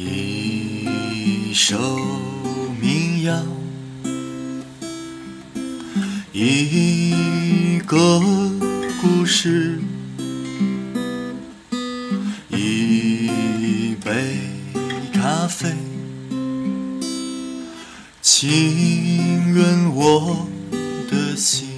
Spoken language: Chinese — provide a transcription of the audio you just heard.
一首民谣一个故事一杯咖啡浸润我的心